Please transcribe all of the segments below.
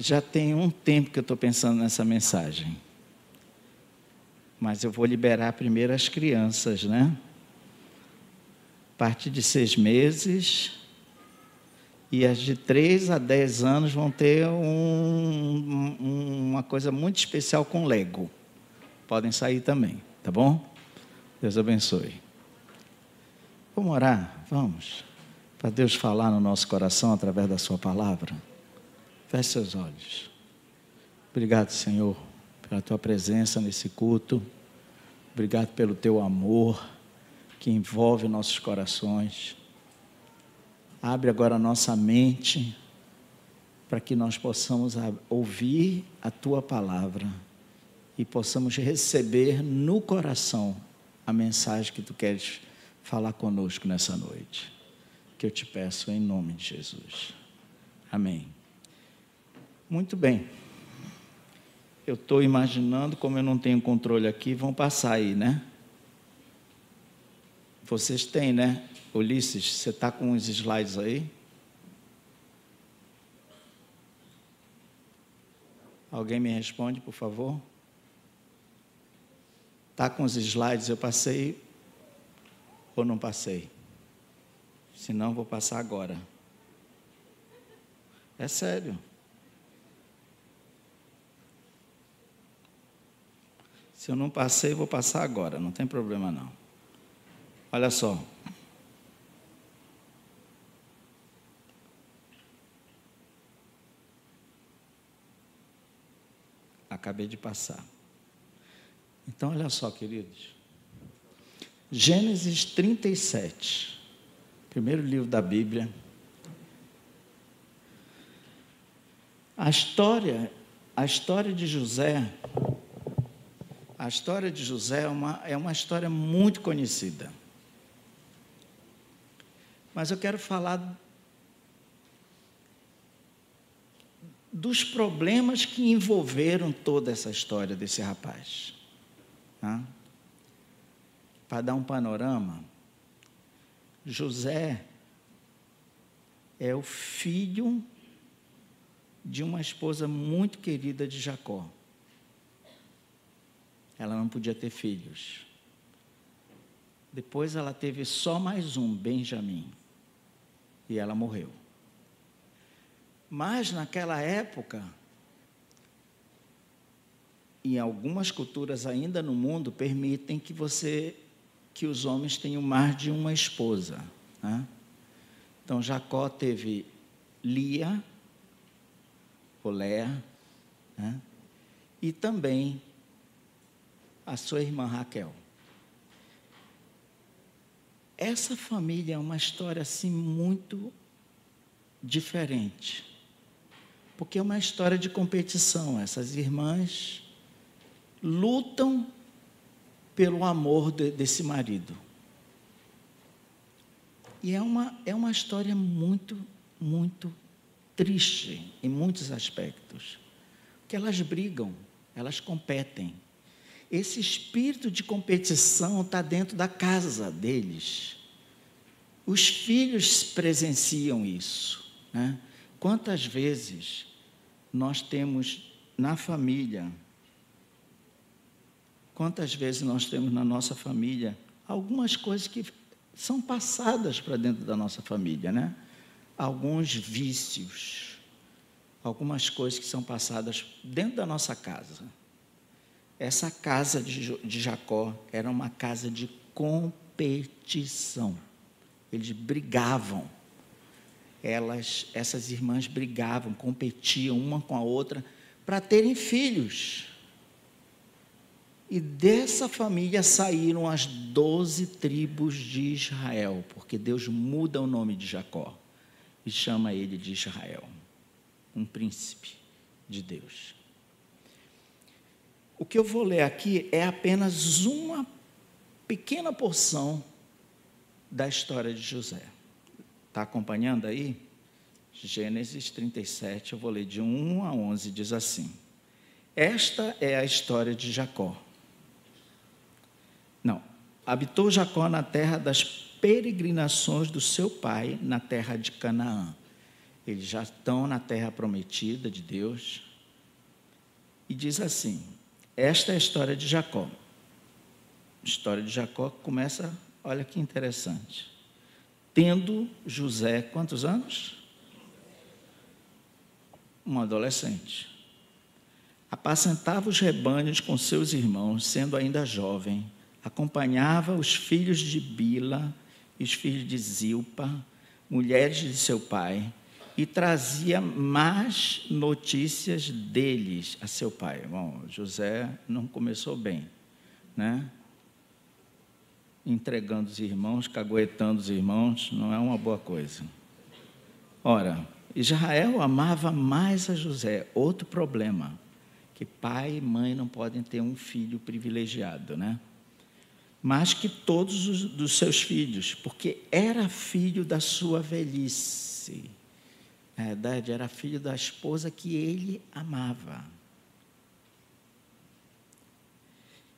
Já tem um tempo que eu estou pensando nessa mensagem. Mas eu vou liberar primeiro as crianças, né? A partir de seis meses. E as de três a dez anos vão ter um, uma coisa muito especial com Lego. Podem sair também, tá bom? Deus abençoe. Vamos orar? Vamos. Para Deus falar no nosso coração através da Sua palavra. Feche seus olhos. Obrigado, Senhor, pela tua presença nesse culto. Obrigado pelo teu amor que envolve nossos corações. Abre agora a nossa mente para que nós possamos ouvir a tua palavra e possamos receber no coração a mensagem que tu queres falar conosco nessa noite. Que eu te peço em nome de Jesus. Amém. Muito bem. Eu estou imaginando, como eu não tenho controle aqui, vão passar aí, né? Vocês têm, né? Ulisses, você está com os slides aí? Alguém me responde, por favor? Está com os slides? Eu passei ou não passei? Se não, vou passar agora. É sério. Eu não passei, vou passar agora, não tem problema não. Olha só. Acabei de passar. Então, olha só, queridos. Gênesis 37, primeiro livro da Bíblia. A história, a história de José a história de José é uma, é uma história muito conhecida. Mas eu quero falar dos problemas que envolveram toda essa história desse rapaz. Tá? Para dar um panorama, José é o filho de uma esposa muito querida de Jacó ela não podia ter filhos. Depois ela teve só mais um, Benjamim, e ela morreu. Mas naquela época, em algumas culturas ainda no mundo permitem que você que os homens tenham mais de uma esposa. Né? Então Jacó teve Lia, ou Léa, né? e também a sua irmã Raquel. Essa família é uma história assim muito diferente. Porque é uma história de competição. Essas irmãs lutam pelo amor de, desse marido. E é uma, é uma história muito, muito triste em muitos aspectos. Porque elas brigam, elas competem. Esse espírito de competição está dentro da casa deles. Os filhos presenciam isso. Né? Quantas vezes nós temos na família, quantas vezes nós temos na nossa família algumas coisas que são passadas para dentro da nossa família, né? Alguns vícios, algumas coisas que são passadas dentro da nossa casa. Essa casa de, Jacó era uma casa de competição. Eles brigavam. Elas, essas irmãs brigavam, competiam uma com a outra para terem filhos. E dessa família saíram as doze tribos de Israel, porque Deus muda o nome de Jacó e chama ele de Israel, um príncipe de Deus. O que eu vou ler aqui é apenas uma pequena porção da história de José. Está acompanhando aí? Gênesis 37, eu vou ler de 1 a 11, diz assim: Esta é a história de Jacó. Não, habitou Jacó na terra das peregrinações do seu pai, na terra de Canaã. Eles já estão na terra prometida de Deus. E diz assim: Esta é a história de Jacó. A história de Jacó começa, olha que interessante. Tendo José quantos anos? um adolescente. Apacentava os rebanhos com seus irmãos, sendo ainda jovem. Acompanhava os filhos de Bila e os filhos de Zilpa, mulheres de seu pai, e trazia más notícias deles a seu pai. Bom, José não começou bem, né? Entregando os irmãos, caguetando os irmãos, não é uma boa coisa. Ora, Israel amava mais a José. Outro problema, que pai e mãe não podem ter um filho privilegiado, né? Mais que todos os dos seus filhos, porque era filho da sua velhice. Na verdade, era filho da esposa que ele amava.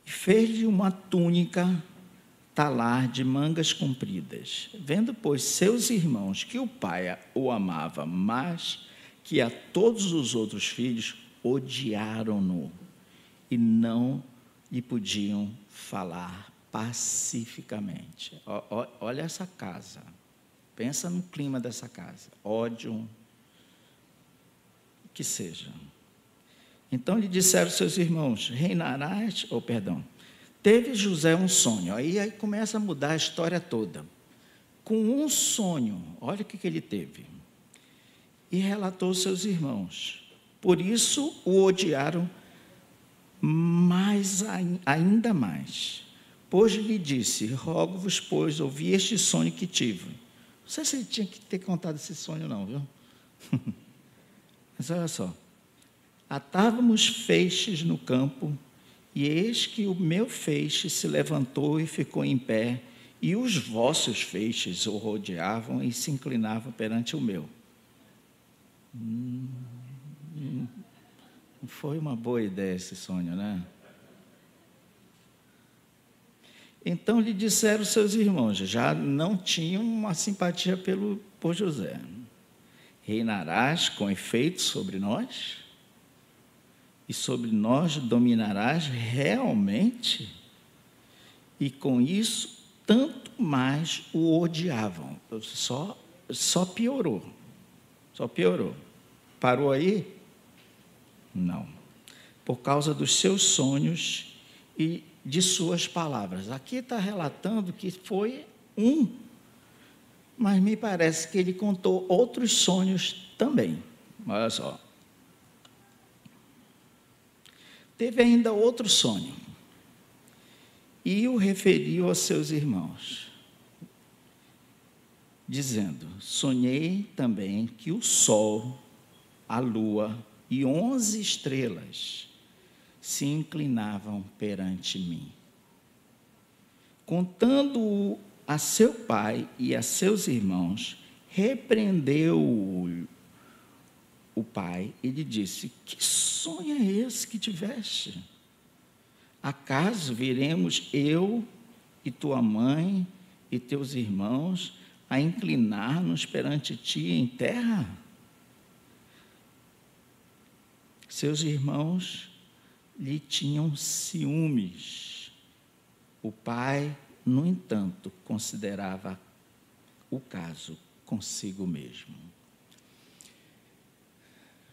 E fez-lhe uma túnica talar de mangas compridas. Vendo, pois, seus irmãos que o pai o amava mais que a todos os outros filhos, odiaram-no e não lhe podiam falar pacificamente. Olha essa casa. Pensa no clima dessa casa. Ódio, que seja. Então lhe disseram seus irmãos: reinarás, ou oh, perdão, Teve José um sonho, aí, aí começa a mudar a história toda. Com um sonho, olha o que, que ele teve. E relatou seus irmãos. Por isso o odiaram mais, ainda mais. Pois lhe disse: Rogo-vos, pois, ouvi este sonho que tive. Não sei se ele tinha que ter contado esse sonho, não, viu? Mas olha só. Atávamos feixes no campo e eis que o meu feixe se levantou e ficou em pé, e os vossos feixes o rodeavam e se inclinavam perante o meu. Hum, foi uma boa ideia esse sonho, né? Então lhe disseram seus irmãos, já não tinham uma simpatia pelo, por José. Reinarás com efeito sobre nós? e sobre nós dominarás realmente? E com isso, tanto mais o odiavam. Só, só piorou. Só piorou. Parou aí? Não. Por causa dos seus sonhos e de suas palavras. Aqui está relatando que foi um, mas me parece que ele contou outros sonhos também. Olha só. Teve ainda outro sonho e o referiu aos seus irmãos, dizendo: Sonhei também que o sol, a lua e onze estrelas se inclinavam perante mim. Contando-o a seu pai e a seus irmãos, repreendeu-o o pai e lhe disse: Que sonho é esse que tiveste? Acaso viremos eu e tua mãe e teus irmãos a inclinar-nos perante ti em terra? Seus irmãos lhe tinham ciúmes. O pai, no entanto, considerava o caso consigo mesmo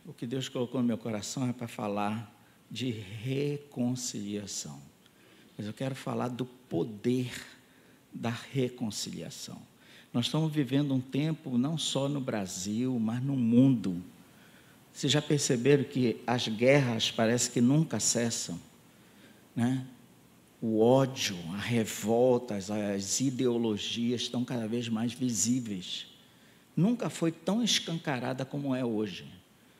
o que Deus colocou no meu coração é para falar de reconciliação. Mas eu quero falar do poder da reconciliação. Nós estamos vivendo um tempo não só no Brasil, mas no mundo. Vocês já perceberam que as guerras parece que nunca cessam, né? O ódio, a revolta, as, as ideologias estão cada vez mais visíveis. Nunca foi tão escancarada como é hoje.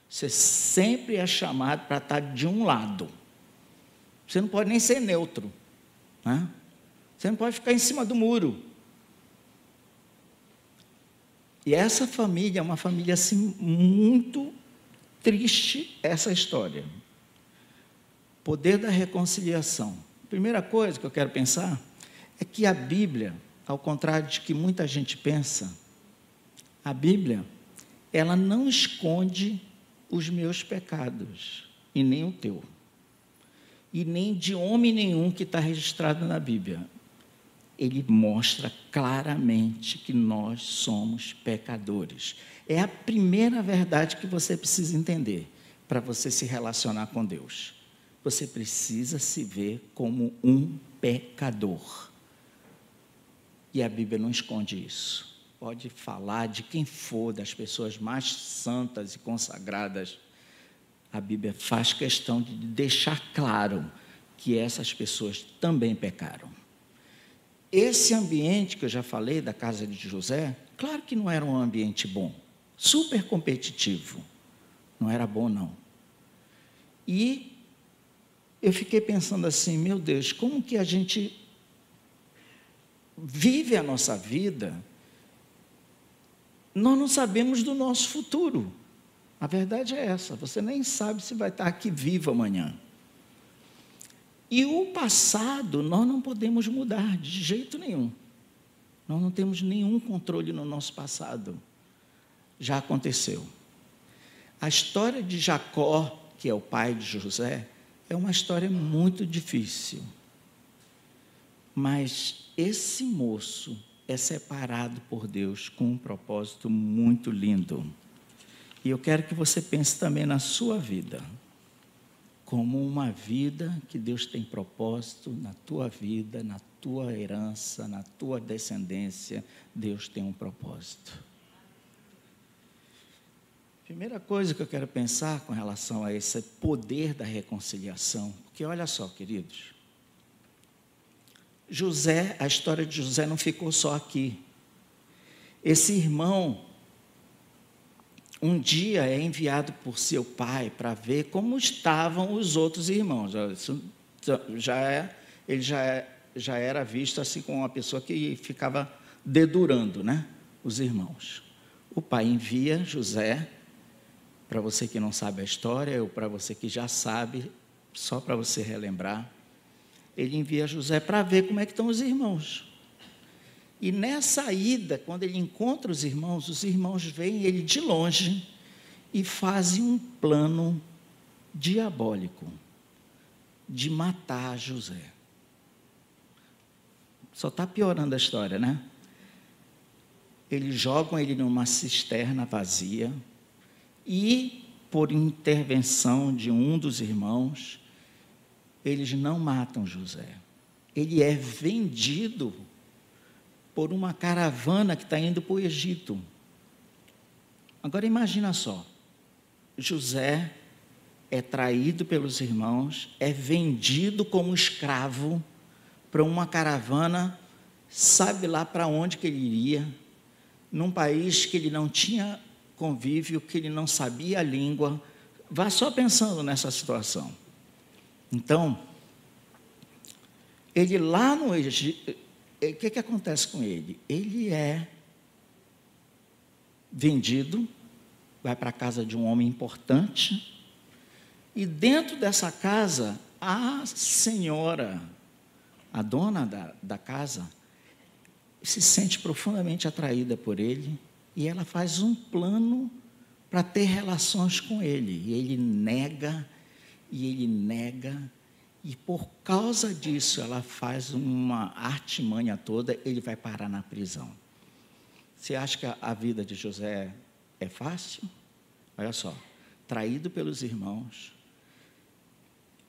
Você sempre é chamado para estar de um lado. Você não pode nem ser neutro. Né? Você não pode ficar em cima do muro. E essa família é uma família assim muito triste essa história. Poder da reconciliação. Primeira coisa que eu quero pensar é que a Bíblia, ao contrário de que muita gente pensa, a Bíblia, ela não esconde os meus pecados e nem o teu. E nem de homem nenhum que está registrado na Bíblia. Ele mostra claramente que nós somos pecadores. É a primeira verdade que você precisa entender para você se relacionar com Deus. Você precisa se ver como um pecador. E a Bíblia não esconde isso. Pode falar de quem for, das pessoas mais santas e consagradas. A Bíblia faz questão de deixar claro que essas pessoas também pecaram. Esse ambiente que eu já falei da casa de José, claro que não era um ambiente bom, super competitivo. Não era bom, não. E eu fiquei pensando assim, meu Deus, como que a gente vive a nossa vida, nós não sabemos do nosso futuro. A verdade é essa, você nem sabe se vai estar aqui vivo amanhã. E o passado nós não podemos mudar de jeito nenhum. Nós não temos nenhum controle no nosso passado. Já aconteceu. A história de Jacó, que é o pai de José, é uma história muito difícil. Mas esse moço é separado por Deus com um propósito muito lindo. E eu quero que você pense também na sua vida, como uma vida que Deus tem propósito na tua vida, na tua herança, na tua descendência. Deus tem um propósito. Primeira coisa que eu quero pensar com relação a esse poder da reconciliação, porque olha só, queridos, José, a história de José não ficou só aqui. Esse irmão, um dia é enviado por seu pai para ver como estavam os outros irmãos. Isso já é, ele já, é, já era visto assim como uma pessoa que ficava dedurando, né? Os irmãos. O pai envia José para você que não sabe a história, ou para você que já sabe, só para você relembrar, ele envia José para ver como é que estão os irmãos. E nessa ida, quando ele encontra os irmãos, os irmãos veem ele de longe e fazem um plano diabólico de matar José. Só está piorando a história, né? Eles jogam ele numa cisterna vazia, e, por intervenção de um dos irmãos, eles não matam José. Ele é vendido por uma caravana que está indo para o Egito. Agora imagina só, José é traído pelos irmãos, é vendido como escravo para uma caravana, sabe lá para onde que ele iria, num país que ele não tinha convívio, que ele não sabia a língua. Vá só pensando nessa situação. Então, ele lá no Egito, o que, que acontece com ele? Ele é vendido, vai para a casa de um homem importante, e dentro dessa casa, a senhora, a dona da, da casa, se sente profundamente atraída por ele e ela faz um plano para ter relações com ele. E ele nega, e ele nega, e por causa disso ela faz uma artimanha toda, ele vai parar na prisão. Você acha que a vida de José é fácil? Olha só, traído pelos irmãos,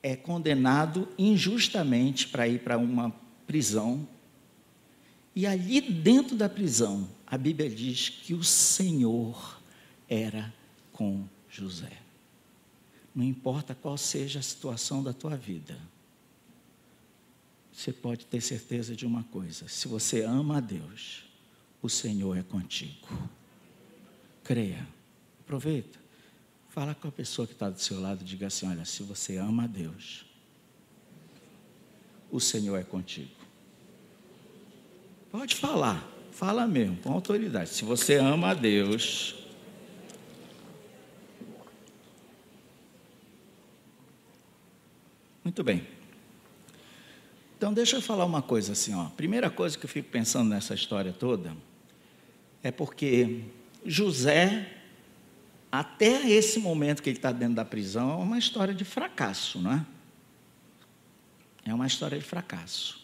é condenado injustamente para ir para uma prisão, e ali dentro da prisão, a Bíblia diz que o Senhor era com José. Não importa qual seja a situação da tua vida, você pode ter certeza de uma coisa: se você ama a Deus, o Senhor é contigo. Creia. Aproveita. Fala com a pessoa que está do seu lado e diga assim: olha, se você ama a Deus, o Senhor é contigo. Pode falar, fala mesmo, com autoridade. Se você ama a Deus, Muito bem. Então, deixa eu falar uma coisa assim, ó. Primeira coisa que eu fico pensando nessa história toda é porque José, até esse momento que ele está dentro da prisão, é uma história de fracasso, não é? É uma história de fracasso.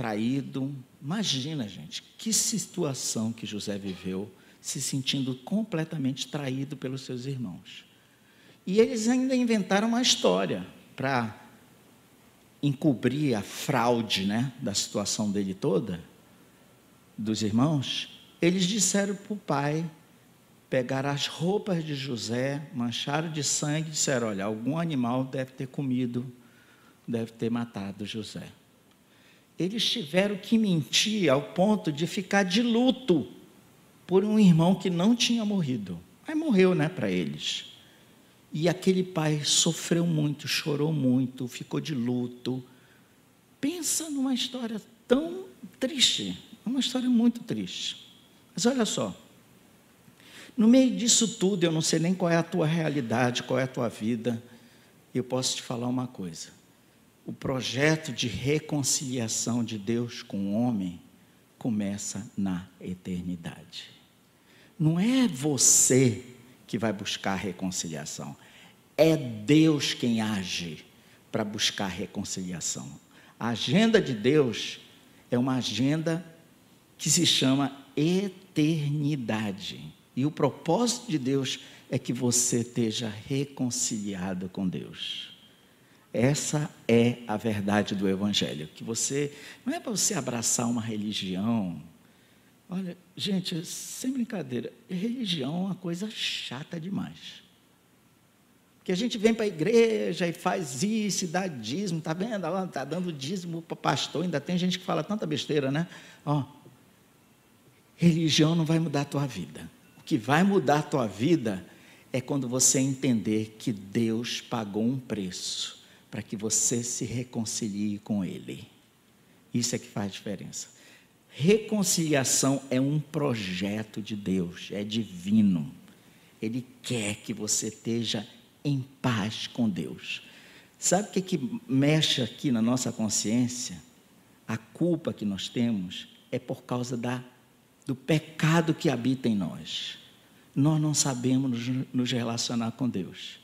Traído. Imagina, gente, que situação que José viveu, se sentindo completamente traído pelos seus irmãos. E eles ainda inventaram uma história para encobrir a fraude né, da situação dele toda, dos irmãos, eles disseram para o pai, pegaram as roupas de José, mancharam de sangue e disseram: Olha, algum animal deve ter comido, deve ter matado José. Eles tiveram que mentir ao ponto de ficar de luto por um irmão que não tinha morrido. Mas morreu, né, para eles. E aquele pai sofreu muito, chorou muito, ficou de luto. Pensa numa história tão triste, uma história muito triste. Mas olha só, no meio disso tudo, eu não sei nem qual é a tua realidade, qual é a tua vida, eu posso te falar uma coisa. O projeto de reconciliação de Deus com o homem começa na eternidade. Não é você que vai buscar reconciliação. É Deus quem age para buscar reconciliação. A agenda de Deus é uma agenda que se chama eternidade. E o propósito de Deus é que você esteja reconciliado com Deus. Essa é a verdade do Evangelho. Que você não é para você abraçar uma religião, Olha, gente, sem brincadeira, religião é uma coisa chata demais. Porque a gente vem para a igreja e faz isso, e dá dízimo, está vendo? Está dando dízimo para pastor, ainda tem gente que fala tanta besteira, né? Ó, religião não vai mudar a tua vida. O que vai mudar a tua vida é quando você entender que Deus pagou um preço para que você se reconcilie com Ele. Isso é que faz diferença. Reconciliação é um projeto de Deus, é divino. Ele quer que você esteja em paz com Deus. Sabe o que, que mexe aqui na nossa consciência? A culpa que nós temos é por causa da, do pecado que habita em nós. Nós não sabemos nos, nos relacionar com Deus.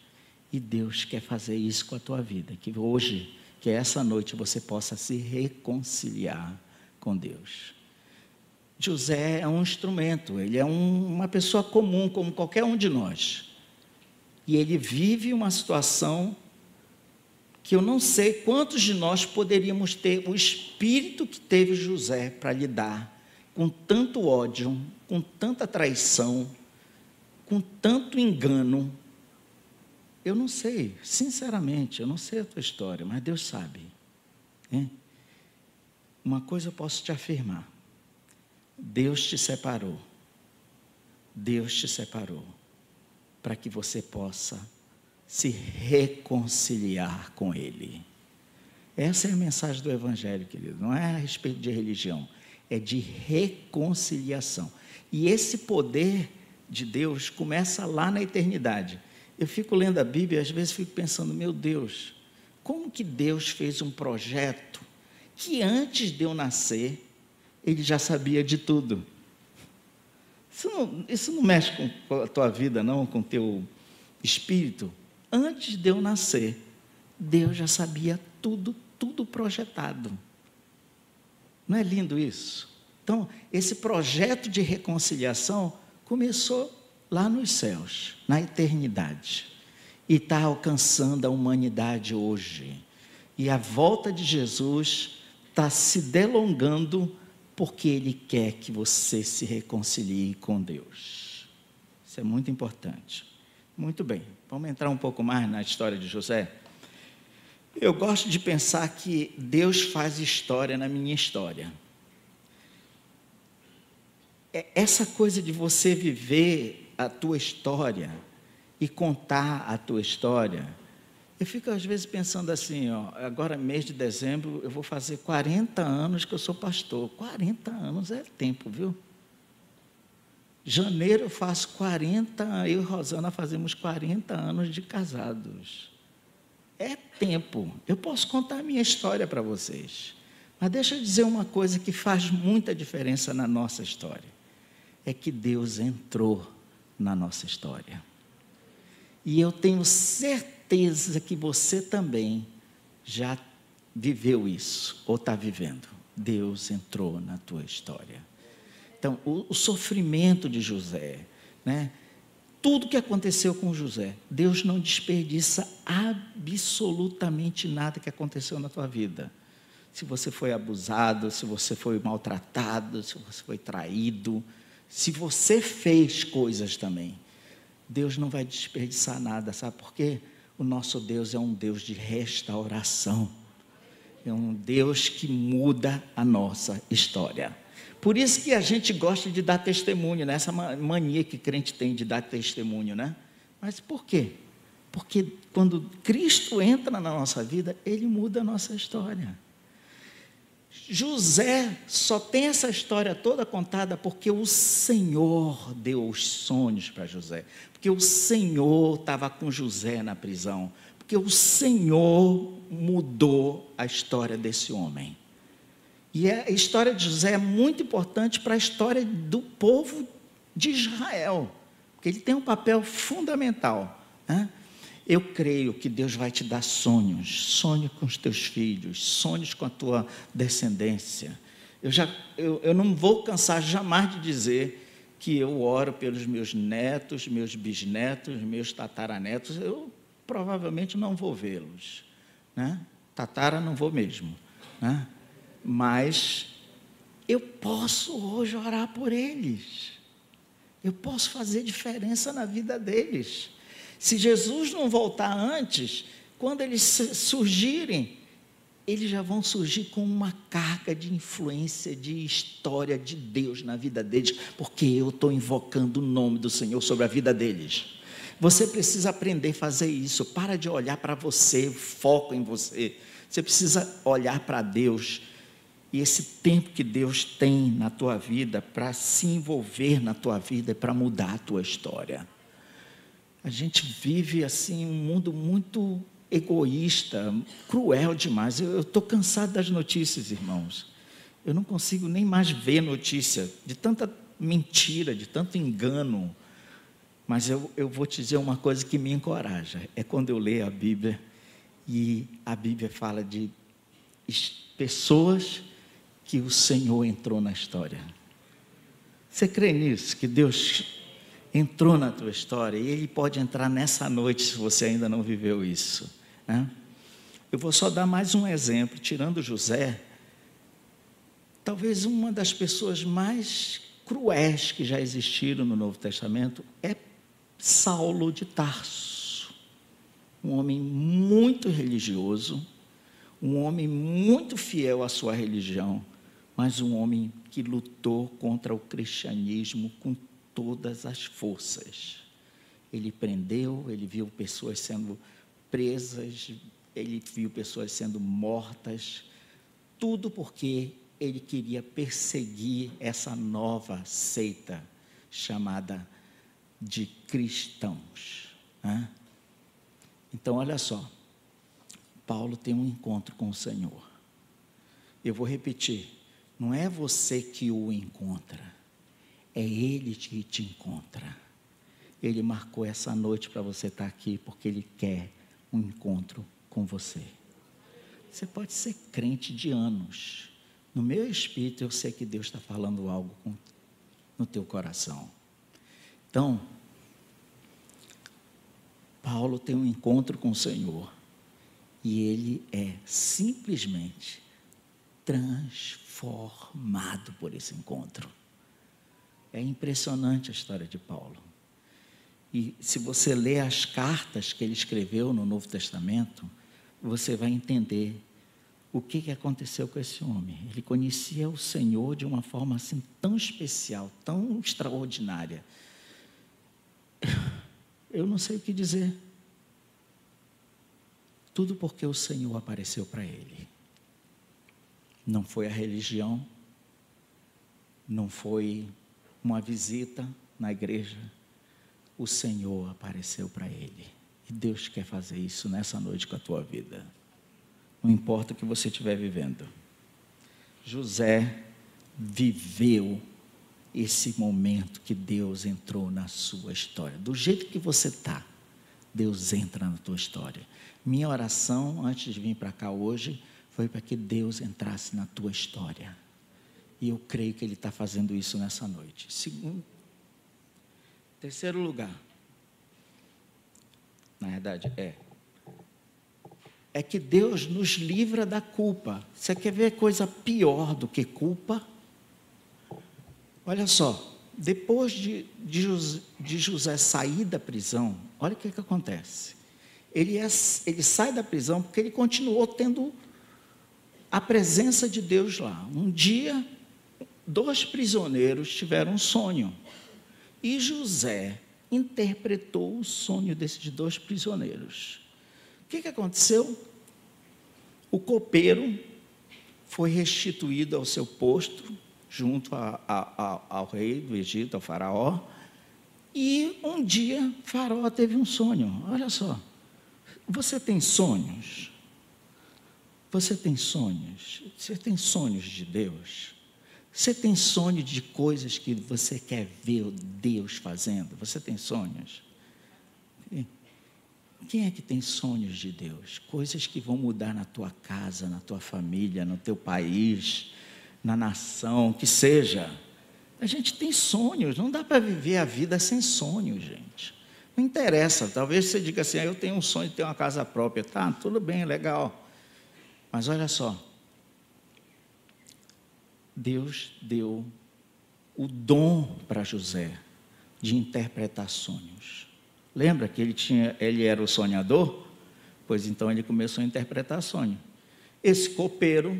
E Deus quer fazer isso com a tua vida. Que hoje, que essa noite você possa se reconciliar com Deus. José é um instrumento, ele é um, uma pessoa comum, como qualquer um de nós. E ele vive uma situação que eu não sei quantos de nós poderíamos ter o espírito que teve José para lidar com tanto ódio, com tanta traição, com tanto engano. Eu não sei, sinceramente, eu não sei a tua história, mas Deus sabe. Hein? Uma coisa eu posso te afirmar Deus te separou. Deus te separou para que você possa se reconciliar com Ele. Essa é a mensagem do Evangelho, querido. Não é a respeito de religião, é de reconciliação. E esse poder de Deus começa lá na eternidade. Eu fico lendo a Bíblia e às vezes fico pensando, meu Deus, como que Deus fez um projeto que antes de eu nascer ele já sabia de tudo. Isso não, isso não mexe com a tua vida, não, com o teu espírito. Antes de eu nascer, Deus já sabia tudo, tudo projetado. Não é lindo isso? Então, esse projeto de reconciliação começou lá nos céus, na eternidade, e está alcançando a humanidade hoje. E a volta de Jesus está se delongando porque Ele quer que você se reconcilie com Deus. Isso é muito importante. Muito bem, vamos entrar um pouco mais na história de José. Eu gosto de pensar que Deus faz história na minha história. É essa coisa de você viver a tua história e contar a tua história, Eu fico às vezes pensando assim, ó, agora mês de dezembro eu vou fazer 40 anos que eu sou pastor. 40 anos é tempo, viu? Janeiro eu faço 40, eu e Rosana fazemos 40 anos de casados. É tempo. Eu posso contar a minha história para vocês. Mas deixa eu dizer uma coisa que faz muita diferença na nossa história. É que Deus entrou na nossa história. E eu tenho certeza que você também já viveu isso, ou está vivendo. Deus entrou na tua história. Então, o, o sofrimento de José, né? tudo que aconteceu com José, Deus não desperdiça absolutamente nada que aconteceu na tua vida. Se você foi abusado, se você foi maltratado, se você foi traído, se você fez coisas também, Deus não vai desperdiçar nada, sabe por quê? O nosso Deus é um Deus de restauração. É um Deus que muda a nossa história. Por isso que a gente gosta de dar testemunho, né? essa mania que crente tem de dar testemunho, né? Mas por quê? Porque quando Cristo entra na nossa vida, ele muda a nossa história. José só tem essa história toda contada porque o Senhor deu os sonhos para José, porque o Senhor estava com José na prisão, porque o Senhor mudou a história desse homem. E a história de José é muito importante para a história do povo de Israel, porque ele tem um papel fundamental. Né? Eu creio que Deus vai te dar sonhos, sonho com os teus filhos, sonhos com a tua descendência. Eu, já, eu, eu não vou cansar jamais de dizer que eu oro pelos meus netos, meus bisnetos, meus tataranetos. Eu provavelmente não vou vê-los. Né? Tatara não vou mesmo. Né? Mas eu posso hoje orar por eles. Eu posso fazer diferença na vida deles. Se Jesus não voltar antes, quando eles surgirem, eles já vão surgir com uma carga de influência, de história de Deus na vida deles, porque eu estou invocando o nome do Senhor sobre a vida deles. Você precisa aprender a fazer isso. Para de olhar para você, foco em você. Você precisa olhar para Deus e esse tempo que Deus tem na tua vida para se envolver na tua vida e para mudar a tua história. A gente vive assim um mundo muito egoísta, cruel demais. Eu estou cansado das notícias, irmãos. Eu não consigo nem mais ver notícia de tanta mentira, de tanto engano. Mas eu, eu vou te dizer uma coisa que me encoraja: é quando eu leio a Bíblia e a Bíblia fala de pessoas que o Senhor entrou na história. Você crê nisso? Que Deus entrou na tua história e Ele pode entrar nessa noite se você ainda não viveu isso. Né? Eu vou só dar mais um exemplo, tirando José, talvez uma das pessoas mais cruéis que já existiram no Novo Testamento é Saulo de Tarso, um homem muito religioso, um homem muito fiel à sua religião, mas um homem que lutou contra o cristianismo com todas as forças. Ele prendeu, ele viu pessoas sendo presas, ele viu pessoas sendo mortas, tudo porque ele queria perseguir essa nova seita chamada de cristãos. Né? Então, olha só, Paulo tem um encontro com o Senhor. Eu vou repetir: não é você que o encontra, é Ele que te encontra. Ele marcou essa noite para você estar aqui porque Ele quer um encontro com você. Você pode ser crente de anos. No meu espírito, eu sei que Deus está falando algo no teu coração. Então, Paulo tem um encontro com o Senhor e ele é simplesmente transformado por esse encontro. É impressionante a história de Paulo. E se você ler as cartas que ele escreveu no Novo Testamento, você vai entender o que, aconteceu com esse homem. Ele conhecia o Senhor de uma forma assim tão especial, tão extraordinária. Eu não sei o que dizer. Tudo porque o Senhor apareceu para ele. Não foi a religião, não foi uma visita na igreja. O Senhor apareceu para ele. E Deus quer fazer isso nessa noite com a tua vida. Não importa o que você estiver vivendo. José viveu esse momento que Deus entrou na sua história. Do jeito que você está, Deus entra na tua história. Minha oração antes de vir para cá hoje foi para que Deus entrasse na tua história. E eu creio que Ele está fazendo isso nessa noite. Segundo, terceiro lugar. Na verdade, é. É que Deus nos livra da culpa. Você quer ver coisa pior do que culpa? Olha só, depois de, de, José, de José sair da prisão, olha o que, que acontece. Ele, é, ele sai da prisão porque ele continuou tendo a presença de Deus lá. Um dia, dois prisioneiros tiveram um sonho. E José interpretou o sonho desses dois prisioneiros. O que, que aconteceu? O copeiro foi restituído ao seu posto, junto a, a, a, ao rei do Egito, ao faraó. E um dia, faraó teve um sonho. Olha só, você tem sonhos? Você tem sonhos? Você tem sonhos de Deus? Você tem sonho de coisas que você quer ver Deus fazendo? Você tem sonhos? Quem é que tem sonhos de Deus? Coisas que vão mudar na tua casa, na tua família, no teu país, na nação, que seja. A gente tem sonhos, não dá para viver a vida sem sonhos, gente. Não interessa, talvez você diga assim, ah, eu tenho um sonho de ter uma casa própria. Tá, tudo bem, legal. Mas olha só, Deus deu o dom para José de interpretar sonhos. Lembra que ele, tinha, ele era o sonhador? Pois então ele começou a interpretar sonho. Esse copeiro,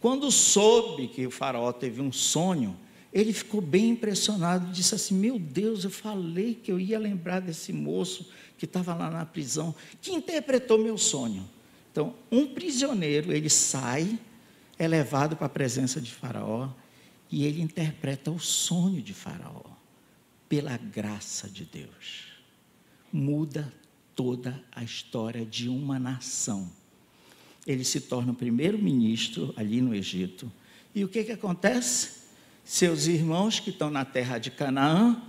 quando soube que o faraó teve um sonho, ele ficou bem impressionado, disse assim: Meu Deus, eu falei que eu ia lembrar desse moço que estava lá na prisão, que interpretou meu sonho. Então, um prisioneiro, ele sai, é levado para a presença de Faraó e ele interpreta o sonho de Faraó, pela graça de Deus. Muda toda a história de uma nação. Ele se torna o primeiro-ministro ali no Egito. E o que, que acontece? Seus irmãos que estão na terra de Canaã,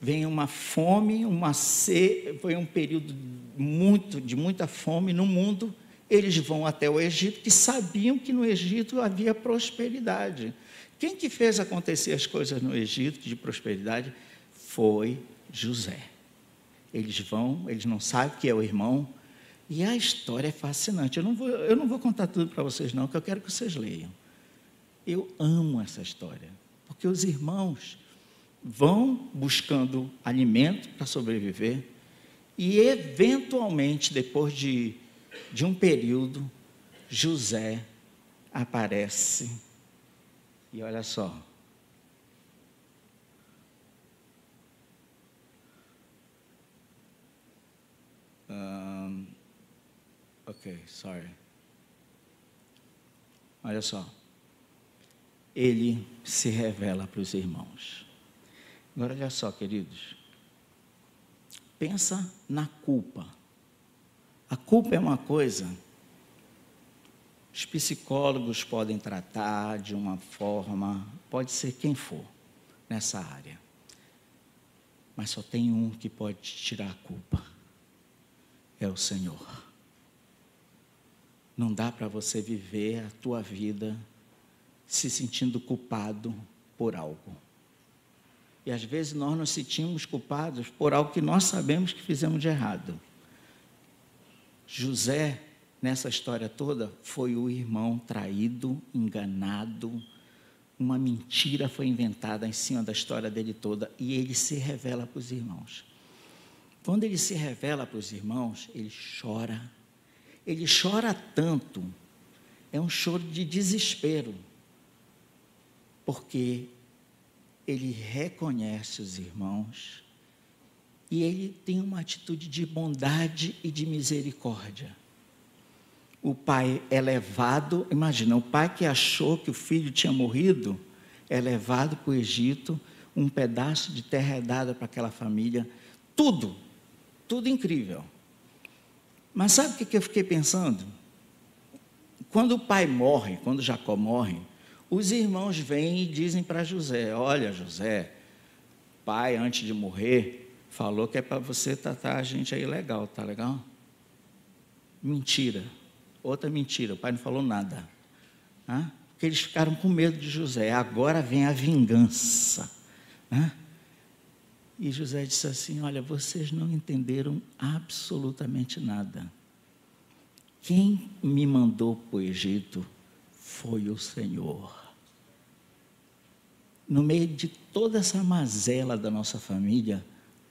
vem uma fome, uma sede, foi um período muito de muita fome no mundo. Eles vão até o Egito, que sabiam que no Egito havia prosperidade. Quem que fez acontecer as coisas no Egito de prosperidade foi José. Eles vão, eles não sabem que é o irmão, e a história é fascinante. Eu não vou, eu não vou contar tudo para vocês, não, que eu quero que vocês leiam. Eu amo essa história, porque os irmãos vão buscando alimento para sobreviver e, eventualmente, depois de, de um período, José aparece. E olha só. Um, ok, sorry. Olha só. Ele se revela para os irmãos. Agora olha só, queridos. Pensa na culpa. A culpa é uma coisa. Os psicólogos podem tratar de uma forma, pode ser quem for nessa área. Mas só tem um que pode tirar a culpa. É o Senhor. Não dá para você viver a tua vida se sentindo culpado por algo. E às vezes nós nos sentimos culpados por algo que nós sabemos que fizemos de errado. José, nessa história toda, foi o irmão traído, enganado, uma mentira foi inventada em cima da história dele toda e ele se revela para os irmãos. Quando ele se revela para os irmãos, ele chora. Ele chora tanto, é um choro de desespero, porque ele reconhece os irmãos e ele tem uma atitude de bondade e de misericórdia. o pai é levado, imagina, o pai que achou que o filho tinha morrido, é levado para o Egito, um pedaço de terra é dado para aquela família, tudo, tudo incrível. Mas sabe o que eu fiquei pensando? Quando o pai morre, quando Jacó morre, os irmãos vêm e dizem para José: Olha, José, pai, antes de morrer, falou que é para você tratar a gente aí legal, tá legal? Mentira. Outra mentira, o pai não falou nada. Hã? Porque eles ficaram com medo de José. Agora vem a vingança. Hã? E José disse assim: Olha, vocês não entenderam absolutamente nada. Quem me mandou para o Egito foi o Senhor. No meio de toda essa mazela da nossa família,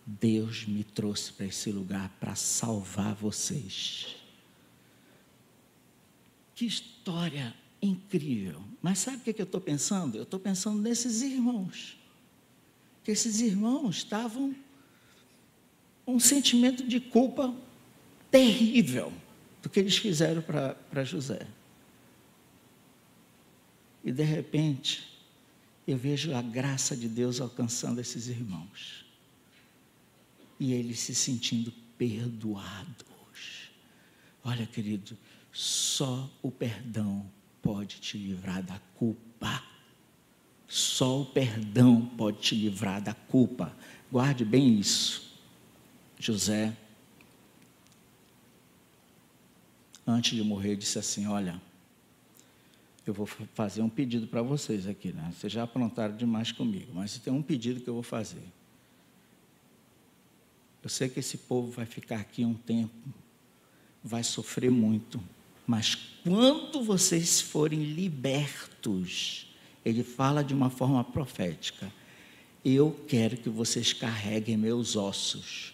Deus me trouxe para esse lugar para salvar vocês. Que história incrível. Mas sabe o que eu estou pensando? Eu estou pensando nesses irmãos. Que esses irmãos estavam um sentimento de culpa terrível do que eles fizeram para José. E de repente, eu vejo a graça de Deus alcançando esses irmãos. E eles se sentindo perdoados. Olha, querido, só o perdão pode te livrar da culpa. Só o perdão pode te livrar da culpa. Guarde bem isso. José antes de morrer, disse assim: Olha, eu vou fazer um pedido para vocês aqui, né? Vocês já aprontaram demais comigo, mas tem um pedido que eu vou fazer. Eu sei que esse povo vai ficar aqui um tempo, vai sofrer muito, mas quando vocês forem libertos, ele fala de uma forma profética. Eu quero que vocês carreguem meus ossos.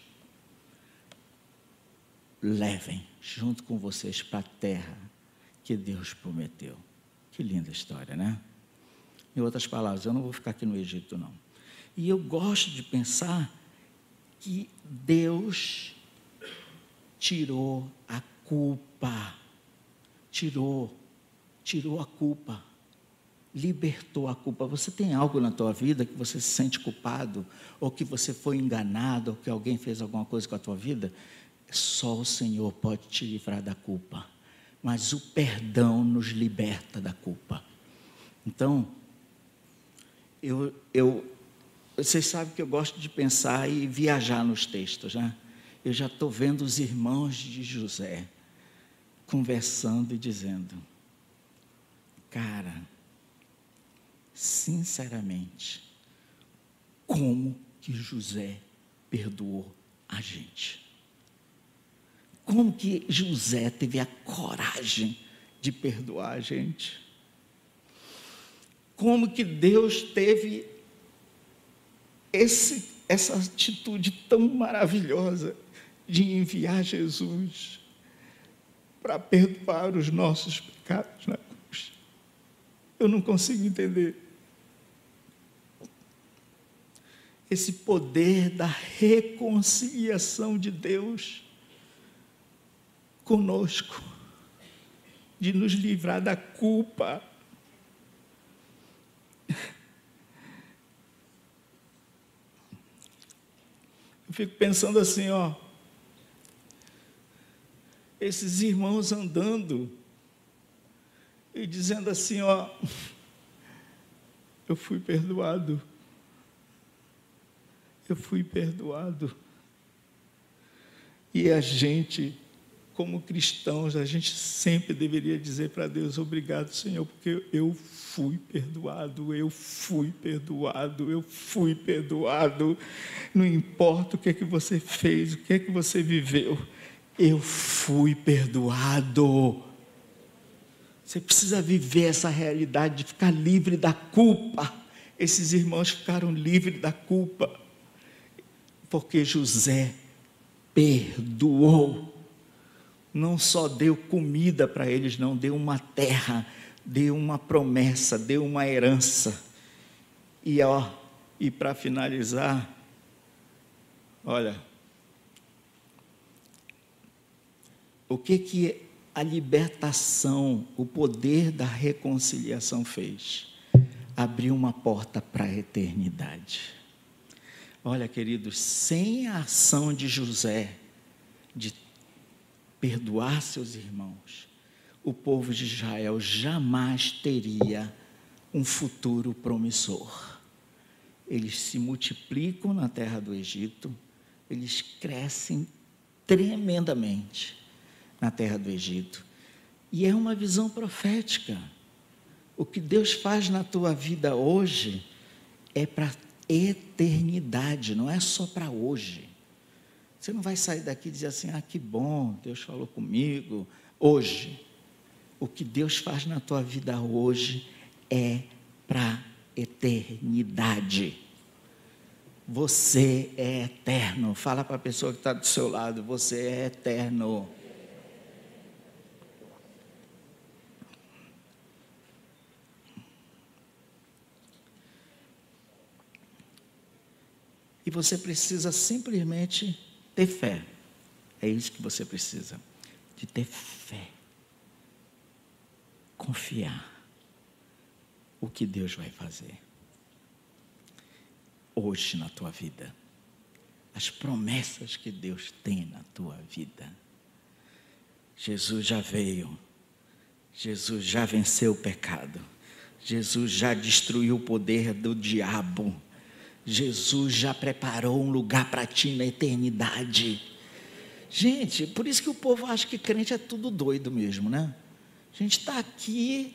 Levem junto com vocês para a terra que Deus prometeu. Que linda história, né? Em outras palavras, eu não vou ficar aqui no Egito, não. E eu gosto de pensar que Deus tirou a culpa. Tirou, tirou a culpa. Libertou a culpa. Você tem algo na tua vida que você se sente culpado, ou que você foi enganado, ou que alguém fez alguma coisa com a tua vida? Só o Senhor pode te livrar da culpa, mas o perdão nos liberta da culpa. Então, eu, eu, vocês sabem que eu gosto de pensar e viajar nos textos, né? Eu já estou vendo os irmãos de José conversando e dizendo: Cara, sinceramente, como que José perdoou a gente? Como que José teve a coragem de perdoar a gente? Como que Deus teve esse, essa atitude tão maravilhosa de enviar Jesus para perdoar os nossos pecados na cruz? Eu não consigo entender. Esse poder da reconciliação de Deus conosco, de nos livrar da culpa. Eu fico pensando assim, ó, esses irmãos andando e dizendo assim, ó, eu fui perdoado. Eu fui perdoado. E a gente como cristãos, a gente sempre deveria dizer para Deus: obrigado, Senhor, porque eu fui perdoado, eu fui perdoado, eu fui perdoado. Não importa o que é que você fez, o que é que você viveu, eu fui perdoado. Você precisa viver essa realidade de ficar livre da culpa. Esses irmãos ficaram livres da culpa, porque José perdoou não só deu comida para eles, não, deu uma terra, deu uma promessa, deu uma herança. E ó, e para finalizar, olha, o que que a libertação, o poder da reconciliação fez? Abriu uma porta para a eternidade. Olha, queridos, sem a ação de José de perdoar seus irmãos, o povo de Israel jamais teria um futuro promissor. Eles se multiplicam na terra do Egito, eles crescem tremendamente na terra do Egito. E é uma visão profética. O que Deus faz na tua vida hoje é para eternidade, não é só para hoje. Você não vai sair daqui e dizer assim: ah, que bom, Deus falou comigo. Hoje. O que Deus faz na tua vida hoje é para eternidade. Você é eterno. Fala para a pessoa que está do seu lado: você é eterno. E você precisa simplesmente ter fé. É isso que você precisa, de ter fé. Confiar o que Deus vai fazer hoje na tua vida. As promessas que Deus tem na tua vida. Jesus já veio. Jesus já venceu o pecado. Jesus já destruiu o poder do diabo. Jesus já preparou um lugar para ti na eternidade. Gente, por isso que o povo acha que crente é tudo doido mesmo, né? A gente está aqui.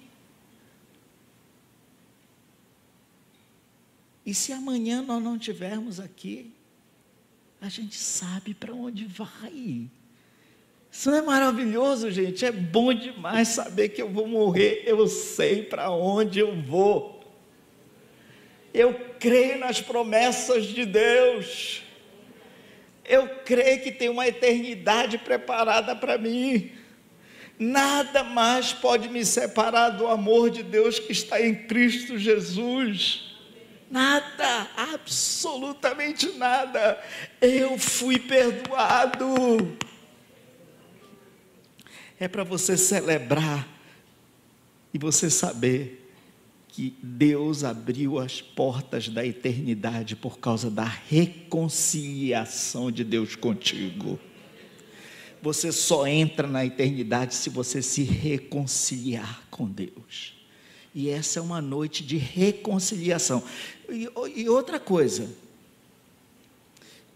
E se amanhã nós não estivermos aqui, a gente sabe para onde vai. Isso não é maravilhoso, gente? É bom demais saber que eu vou morrer, eu sei para onde eu vou. Eu creio nas promessas de Deus. Eu creio que tem uma eternidade preparada para mim. Nada mais pode me separar do amor de Deus que está em Cristo Jesus. Nada, absolutamente nada. Eu fui perdoado. É para você celebrar e você saber que Deus abriu as portas da eternidade por causa da reconciliação de Deus contigo. Você só entra na eternidade se você se reconciliar com Deus. E essa é uma noite de reconciliação. E, e outra coisa,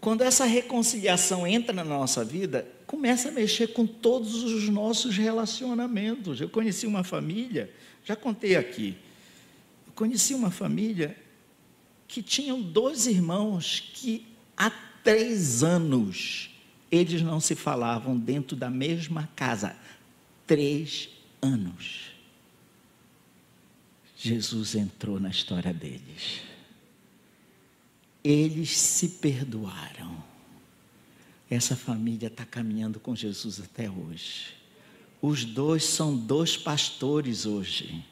quando essa reconciliação entra na nossa vida, começa a mexer com todos os nossos relacionamentos. Eu conheci uma família, já contei aqui, conheci uma família que tinham dois irmãos que há três anos eles não se falavam dentro da mesma casa. Três anos. Jesus entrou na história deles. Eles se perdoaram. Essa família está caminhando com Jesus até hoje. Os dois são dois pastores hoje.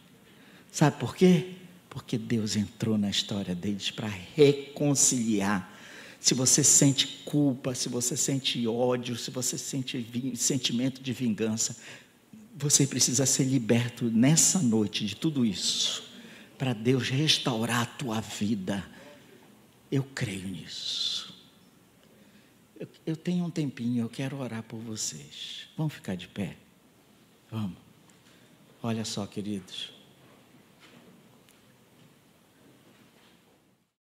Sabe por quê? Porque Deus entrou na história deles para reconciliar. Se você sente culpa, se você sente ódio, se você sente sentimento de vingança, você precisa ser liberto nessa noite de tudo isso, para Deus restaurar a tua vida. Eu creio nisso. Eu, eu tenho um tempinho, eu quero orar por vocês. Vamos ficar de pé? Vamos. Olha só, queridos.